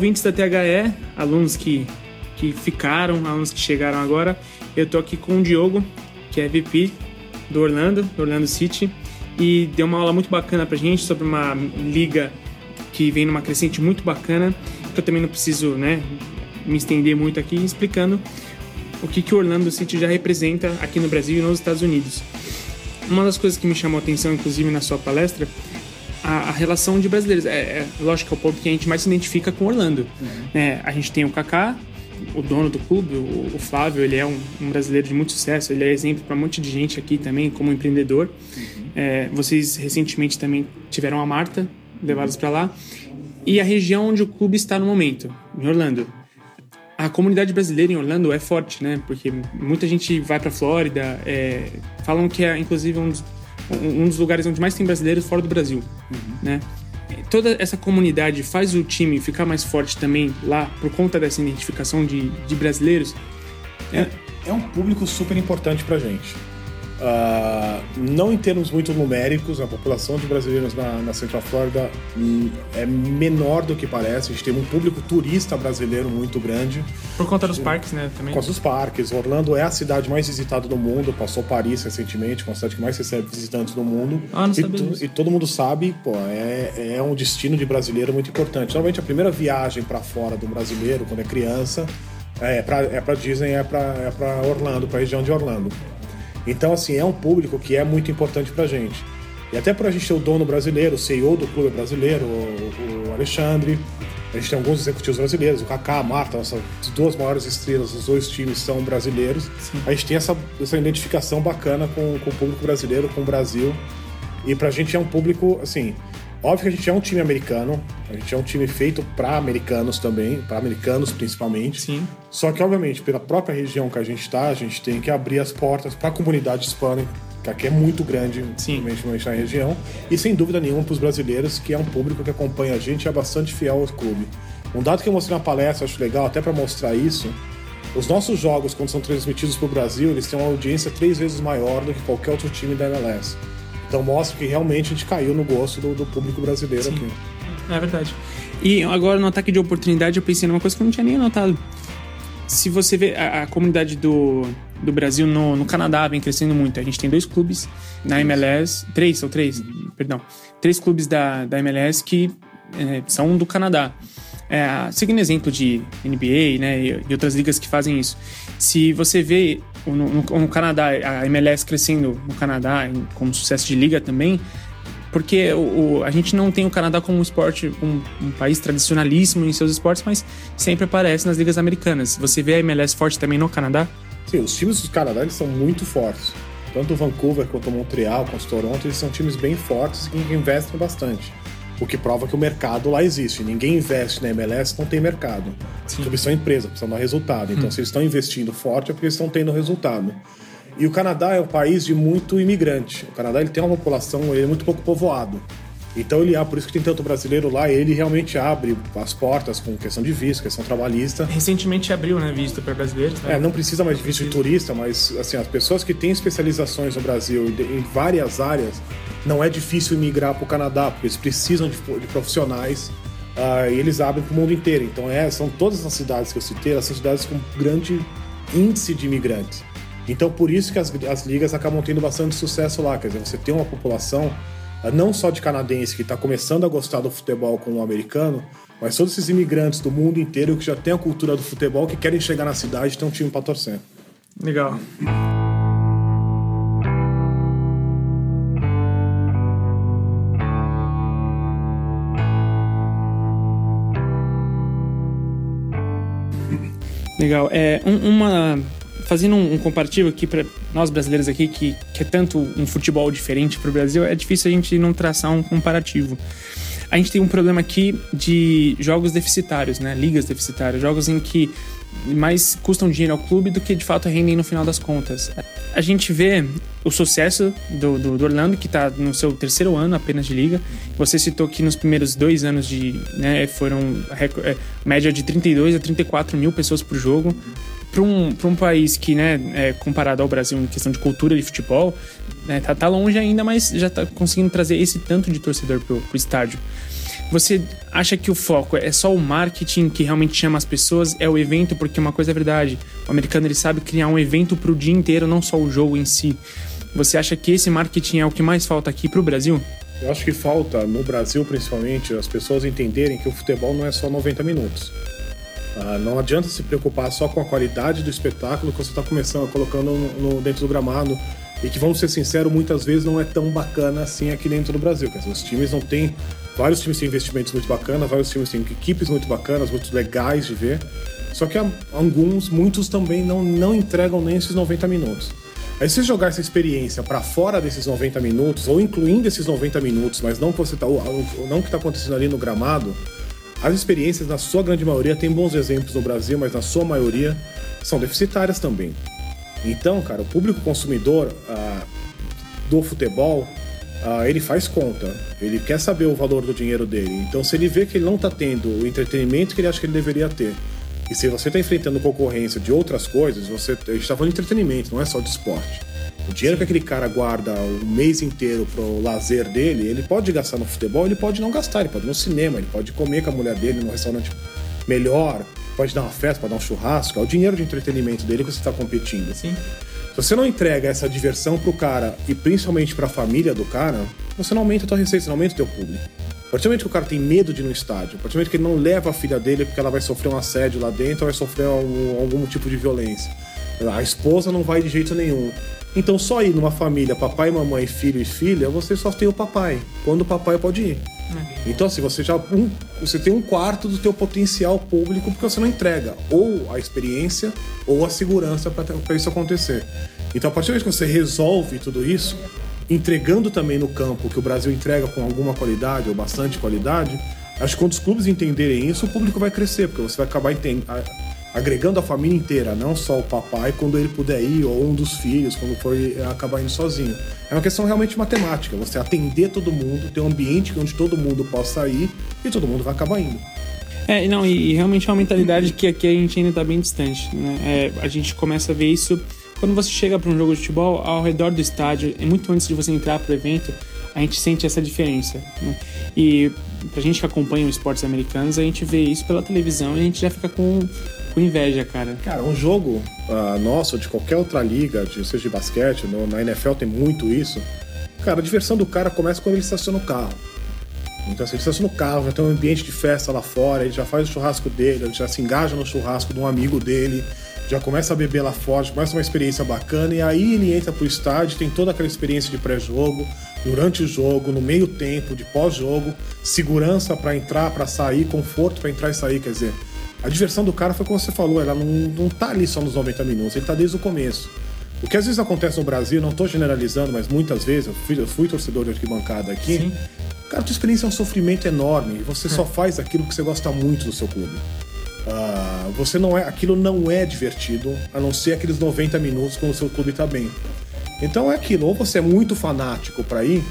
Ouvintes da THE, alunos que, que ficaram, alunos que chegaram agora. Eu tô aqui com o Diogo, que é VP do Orlando, do Orlando City, e deu uma aula muito bacana pra gente sobre uma liga que vem numa crescente muito bacana, que eu também não preciso, né, me estender muito aqui explicando o que, que o Orlando City já representa aqui no Brasil e nos Estados Unidos. Uma das coisas que me chamou a atenção, inclusive na sua palestra, a, relação de brasileiros. É, é, lógico que é o ponto que a gente mais se identifica com Orlando. Uhum. É, a gente tem o Kaká, o dono do clube, o, o Flávio, ele é um, um, brasileiro de muito sucesso, ele é exemplo para um monte de gente aqui também, como empreendedor. Uhum. É, vocês recentemente também tiveram a Marta, levados para lá. E a região onde o clube está no momento, em Orlando. A comunidade brasileira em Orlando é forte, né? Porque muita gente vai para Flórida, é, falam que é inclusive um dos um dos lugares onde mais tem brasileiros fora do Brasil, uhum. né? Toda essa comunidade faz o time ficar mais forte também lá por conta dessa identificação de, de brasileiros. É, é um público super importante pra gente. Uh, não em termos muito numéricos, a população de brasileiros na, na Central Flórida hum, é menor do que parece. A gente tem um público turista brasileiro muito grande. Por conta dos parques, né? Também. Por conta dos parques. Orlando é a cidade mais visitada do mundo. Passou Paris recentemente, com a cidade que mais recebe visitantes do mundo. Ah, não e, e todo mundo sabe, pô, é, é um destino de brasileiro muito importante. Normalmente a primeira viagem para fora do brasileiro, quando é criança, é para é pra Disney, é para é pra Orlando, para a região de Orlando. Então, assim, é um público que é muito importante pra gente. E até para a gente ter o dono brasileiro, o CEO do clube brasileiro, o, o Alexandre, a gente tem alguns executivos brasileiros, o Kaká, a Marta, nossas duas maiores estrelas, os dois times são brasileiros. Sim. A gente tem essa, essa identificação bacana com, com o público brasileiro, com o Brasil. E pra gente é um público, assim, Óbvio que a gente é um time americano, a gente é um time feito para americanos também, para americanos principalmente. Sim. Só que, obviamente, pela própria região que a gente está, a gente tem que abrir as portas para a comunidade hispânica, que aqui é muito grande, Sim. na região, e sem dúvida nenhuma para os brasileiros, que é um público que acompanha a gente e é bastante fiel ao clube. Um dado que eu mostrei na palestra, acho legal, até para mostrar isso, os nossos jogos, quando são transmitidos para o Brasil, eles têm uma audiência três vezes maior do que qualquer outro time da MLS. Então mostra que realmente a gente caiu no gosto do, do público brasileiro Sim. aqui. É verdade. E agora no ataque de oportunidade eu pensei numa coisa que eu não tinha nem notado. Se você vê a, a comunidade do, do Brasil no, no Canadá vem crescendo muito. A gente tem dois clubes na MLS, três, são três, perdão, três clubes da, da MLS que é, são do Canadá. É, seguindo exemplo de NBA né, e, e outras ligas que fazem isso. Se você vê no, no, no, Canadá, a MLS crescendo no Canadá como sucesso de liga também, porque o, o, a gente não tem o Canadá como um esporte, um, um, país tradicionalíssimo em seus esportes, mas sempre aparece nas ligas americanas. Você vê a MLS forte também no Canadá? Sim, os times do Canadá eles são muito fortes. Tanto o Vancouver quanto o Montreal, quanto o Toronto, eles são times bem fortes e que investem bastante. O que prova que o mercado lá existe. Ninguém investe na MLS não tem mercado. Sim. Eles são empresa, precisam dar resultado. Então, hum. se eles estão investindo forte, é porque eles estão tendo resultado. E o Canadá é um país de muito imigrante. O Canadá ele tem uma população ele é muito pouco povoado. Então ele ah, por isso que tem tanto brasileiro lá, ele realmente abre as portas com questão de visto, questão trabalhista. Recentemente abriu, né, visto para brasileiros. Né? É, não precisa mais de visto de turista, mas assim, as pessoas que têm especializações no Brasil em várias áreas, não é difícil migrar para o Canadá, porque eles precisam de, de profissionais uh, e eles abrem para o mundo inteiro. Então, é, são todas as cidades que eu citei, elas são cidades com grande índice de imigrantes. Então, por isso que as, as ligas acabam tendo bastante sucesso lá. Quer dizer, você tem uma população não só de canadense que está começando a gostar do futebol como o americano, mas todos esses imigrantes do mundo inteiro que já têm a cultura do futebol, que querem chegar na cidade e ter um time para torcer. Legal. Legal. É, um, uma. Fazendo um, um comparativo aqui para nós brasileiros aqui, que, que é tanto um futebol diferente para o Brasil, é difícil a gente não traçar um comparativo. A gente tem um problema aqui de jogos deficitários, né? Ligas deficitárias, jogos em que mais custam dinheiro ao clube do que de fato rendem no final das contas. A gente vê o sucesso do, do, do Orlando, que está no seu terceiro ano apenas de liga. Você citou que nos primeiros dois anos de. Né, foram é, média de 32 a 34 mil pessoas por jogo. Para um, um país que, né, é, comparado ao Brasil em questão de cultura de futebol, né, tá, tá longe ainda, mas já está conseguindo trazer esse tanto de torcedor pro, pro estádio. Você acha que o foco é só o marketing que realmente chama as pessoas? É o evento? Porque uma coisa é verdade, o americano ele sabe criar um evento para o dia inteiro, não só o jogo em si. Você acha que esse marketing é o que mais falta aqui para o Brasil? Eu acho que falta, no Brasil principalmente, as pessoas entenderem que o futebol não é só 90 minutos. Ah, não adianta se preocupar só com a qualidade do espetáculo que você está começando, colocando no, dentro do gramado e que, vamos ser sinceros, muitas vezes não é tão bacana assim aqui dentro do Brasil. Dizer, os times não têm. Vários times têm investimentos muito bacanas, vários times têm equipes muito bacanas, muito legais de ver. Só que alguns, muitos também não, não entregam nem esses 90 minutos. Aí se jogar essa experiência para fora desses 90 minutos, ou incluindo esses 90 minutos, mas não que você tá, não que está acontecendo ali no gramado, as experiências, na sua grande maioria, tem bons exemplos no Brasil, mas na sua maioria são deficitárias também. Então, cara, o público consumidor ah, do futebol, ah, ele faz conta. Ele quer saber o valor do dinheiro dele. Então, se ele vê que ele não está tendo o entretenimento que ele acha que ele deveria ter, e se você está enfrentando concorrência de outras coisas, você está falando de entretenimento, não é só de esporte. O dinheiro que aquele cara guarda o mês inteiro pro lazer dele, ele pode gastar no futebol, ele pode não gastar, ele pode ir no cinema, ele pode comer com a mulher dele num restaurante melhor, pode dar uma festa, pode dar um churrasco, é o dinheiro de entretenimento dele que você está competindo. Sim. Se você não entrega essa diversão pro cara e principalmente para a família do cara, você não aumenta a tua receita, você não aumenta o teu público. A partir do momento que o cara tem medo de ir no estádio, a partir do momento que ele não leva a filha dele porque ela vai sofrer um assédio lá dentro, vai sofrer algum, algum tipo de violência. A esposa não vai de jeito nenhum. Então só ir numa família, papai, mamãe, filho e filha, você só tem o papai. Quando o papai pode ir. Então, assim, você já um, você tem um quarto do teu potencial público porque você não entrega ou a experiência ou a segurança para isso acontecer. Então, a partir do momento que você resolve tudo isso, entregando também no campo que o Brasil entrega com alguma qualidade ou bastante qualidade, acho que quando os clubes entenderem isso, o público vai crescer, porque você vai acabar agregando a família inteira, não só o papai quando ele puder ir, ou um dos filhos quando for acabar indo sozinho. É uma questão realmente matemática, você atender todo mundo, ter um ambiente onde todo mundo possa ir e todo mundo vai acabar indo. É, não, e, e realmente é uma mentalidade que aqui a gente ainda está bem distante. Né? É, a gente começa a ver isso quando você chega para um jogo de futebol, ao redor do estádio, é muito antes de você entrar para o evento, a gente sente essa diferença. Né? E pra gente que acompanha os esportes americanos, a gente vê isso pela televisão e a gente já fica com com inveja, cara. Cara, um jogo uh, nosso, de qualquer outra liga, de, seja de basquete, no, na NFL tem muito isso. Cara, a diversão do cara começa quando ele estaciona o carro. Então, assim, ele estaciona o carro, já tem um ambiente de festa lá fora, ele já faz o churrasco dele, ele já se engaja no churrasco de um amigo dele, já começa a beber lá fora, começa uma experiência bacana, e aí ele entra pro estádio, tem toda aquela experiência de pré-jogo, durante o jogo, no meio tempo, de pós-jogo, segurança para entrar, para sair, conforto para entrar e sair, quer dizer, a diversão do cara foi como você falou, ela não, não tá ali só nos 90 minutos, ele tá desde o começo. O que às vezes acontece no Brasil, não estou generalizando, mas muitas vezes, eu fui, eu fui torcedor de arquibancada aqui, Sim. cara, tua experiência é um sofrimento enorme. Você é. só faz aquilo que você gosta muito do seu clube. Uh, você não é, aquilo não é divertido, a não ser aqueles 90 minutos quando o seu clube está bem. Então é aquilo, ou você é muito fanático para ir,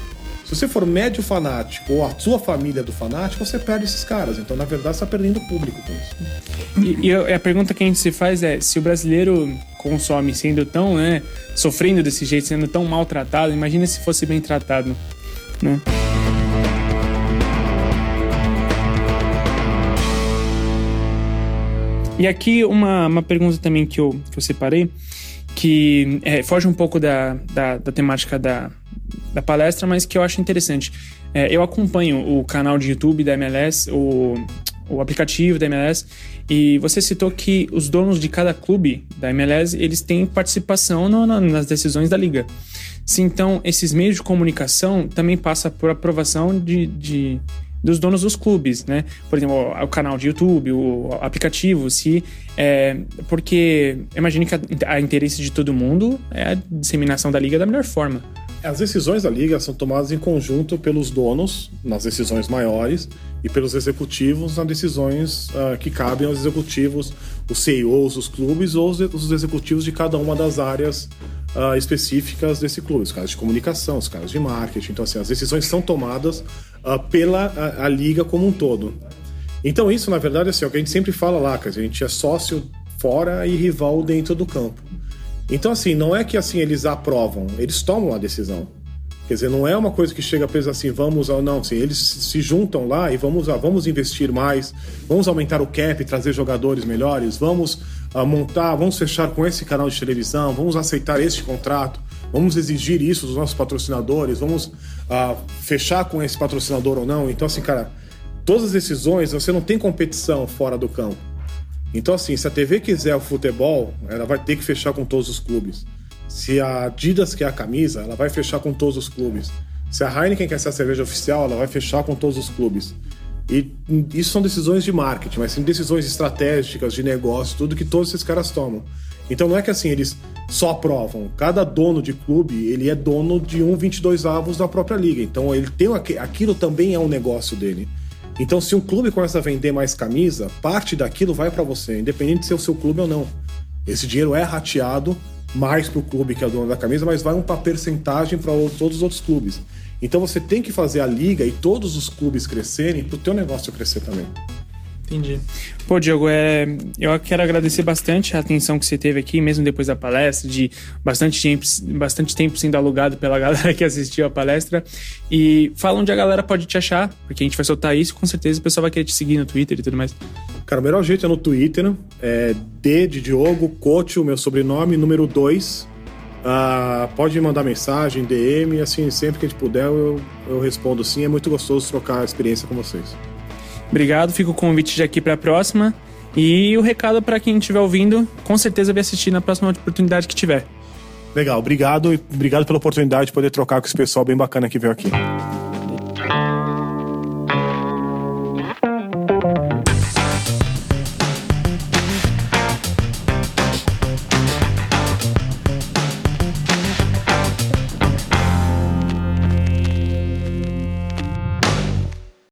se você for médio fanático ou a sua família é do fanático, você perde esses caras. Então, na verdade, você está perdendo público com isso. E, e, a pergunta que a gente se faz é: se o brasileiro consome sendo tão, né, sofrendo desse jeito, sendo tão maltratado, imagina se fosse bem tratado, né? E aqui uma, uma pergunta também que eu, que eu separei, que é, foge um pouco da, da, da temática da, da palestra, mas que eu acho interessante. É, eu acompanho o canal de YouTube da MLS, o, o aplicativo da MLS, e você citou que os donos de cada clube da MLS, eles têm participação no, no, nas decisões da liga. Se então esses meios de comunicação também passam por aprovação de, de dos donos dos clubes, né? Por exemplo, o, canal de YouTube, o aplicativo, se é, porque imagine que a, a interesse de todo mundo é a disseminação da liga da melhor forma. As decisões da liga são tomadas em conjunto pelos donos, nas decisões maiores, e pelos executivos, nas decisões uh, que cabem aos executivos, os CEOs dos clubes ou os, os executivos de cada uma das áreas uh, específicas desse clube, os caras de comunicação, os caras de marketing. Então, assim, as decisões são tomadas uh, pela a, a, liga como um todo. Então, isso, na verdade, assim, é o que a gente sempre fala lá, que a gente é sócio fora e rival dentro do campo. Então, assim, não é que assim eles aprovam, eles tomam a decisão. Quer dizer, não é uma coisa que chega preso assim, vamos ao não, assim, eles se juntam lá e vamos, ah, vamos investir mais, vamos aumentar o cap, trazer jogadores melhores, vamos montar, vamos fechar com esse canal de televisão, vamos aceitar este contrato, vamos exigir isso dos nossos patrocinadores, vamos uh, fechar com esse patrocinador ou não. Então, assim, cara, todas as decisões, você não tem competição fora do campo. Então, assim, se a TV quiser o futebol, ela vai ter que fechar com todos os clubes. Se a Adidas quer a camisa, ela vai fechar com todos os clubes. Se a Heineken quer ser a cerveja oficial, ela vai fechar com todos os clubes. E isso são decisões de marketing, mas são decisões estratégicas, de negócio, tudo que todos esses caras tomam. Então não é que assim eles só aprovam. Cada dono de clube, ele é dono de um 22 avos da própria liga. Então ele tem aquilo também é um negócio dele. Então se um clube começa a vender mais camisa, parte daquilo vai para você, independente de ser o seu clube ou não. Esse dinheiro é rateado mais para o clube que é o dono da camisa, mas vai uma percentagem para todos os outros clubes. Então você tem que fazer a liga e todos os clubes crescerem para o teu negócio crescer também. Entendi. Pô, Diogo, é, eu quero agradecer bastante a atenção que você teve aqui, mesmo depois da palestra, de bastante tempo, bastante tempo sendo alugado pela galera que assistiu a palestra. E fala onde a galera pode te achar, porque a gente vai soltar isso com certeza o pessoal vai querer te seguir no Twitter e tudo mais. Cara, o melhor jeito é no Twitter, é D de Diogo, Coach, o meu sobrenome, número 2. Uh, pode mandar mensagem, DM, assim, sempre que a gente puder eu, eu respondo sim. É muito gostoso trocar a experiência com vocês. Obrigado, fica o convite de aqui para a próxima. E o recado para quem estiver ouvindo, com certeza vai assistir na próxima oportunidade que tiver. Legal, obrigado e obrigado pela oportunidade de poder trocar com esse pessoal bem bacana que veio aqui.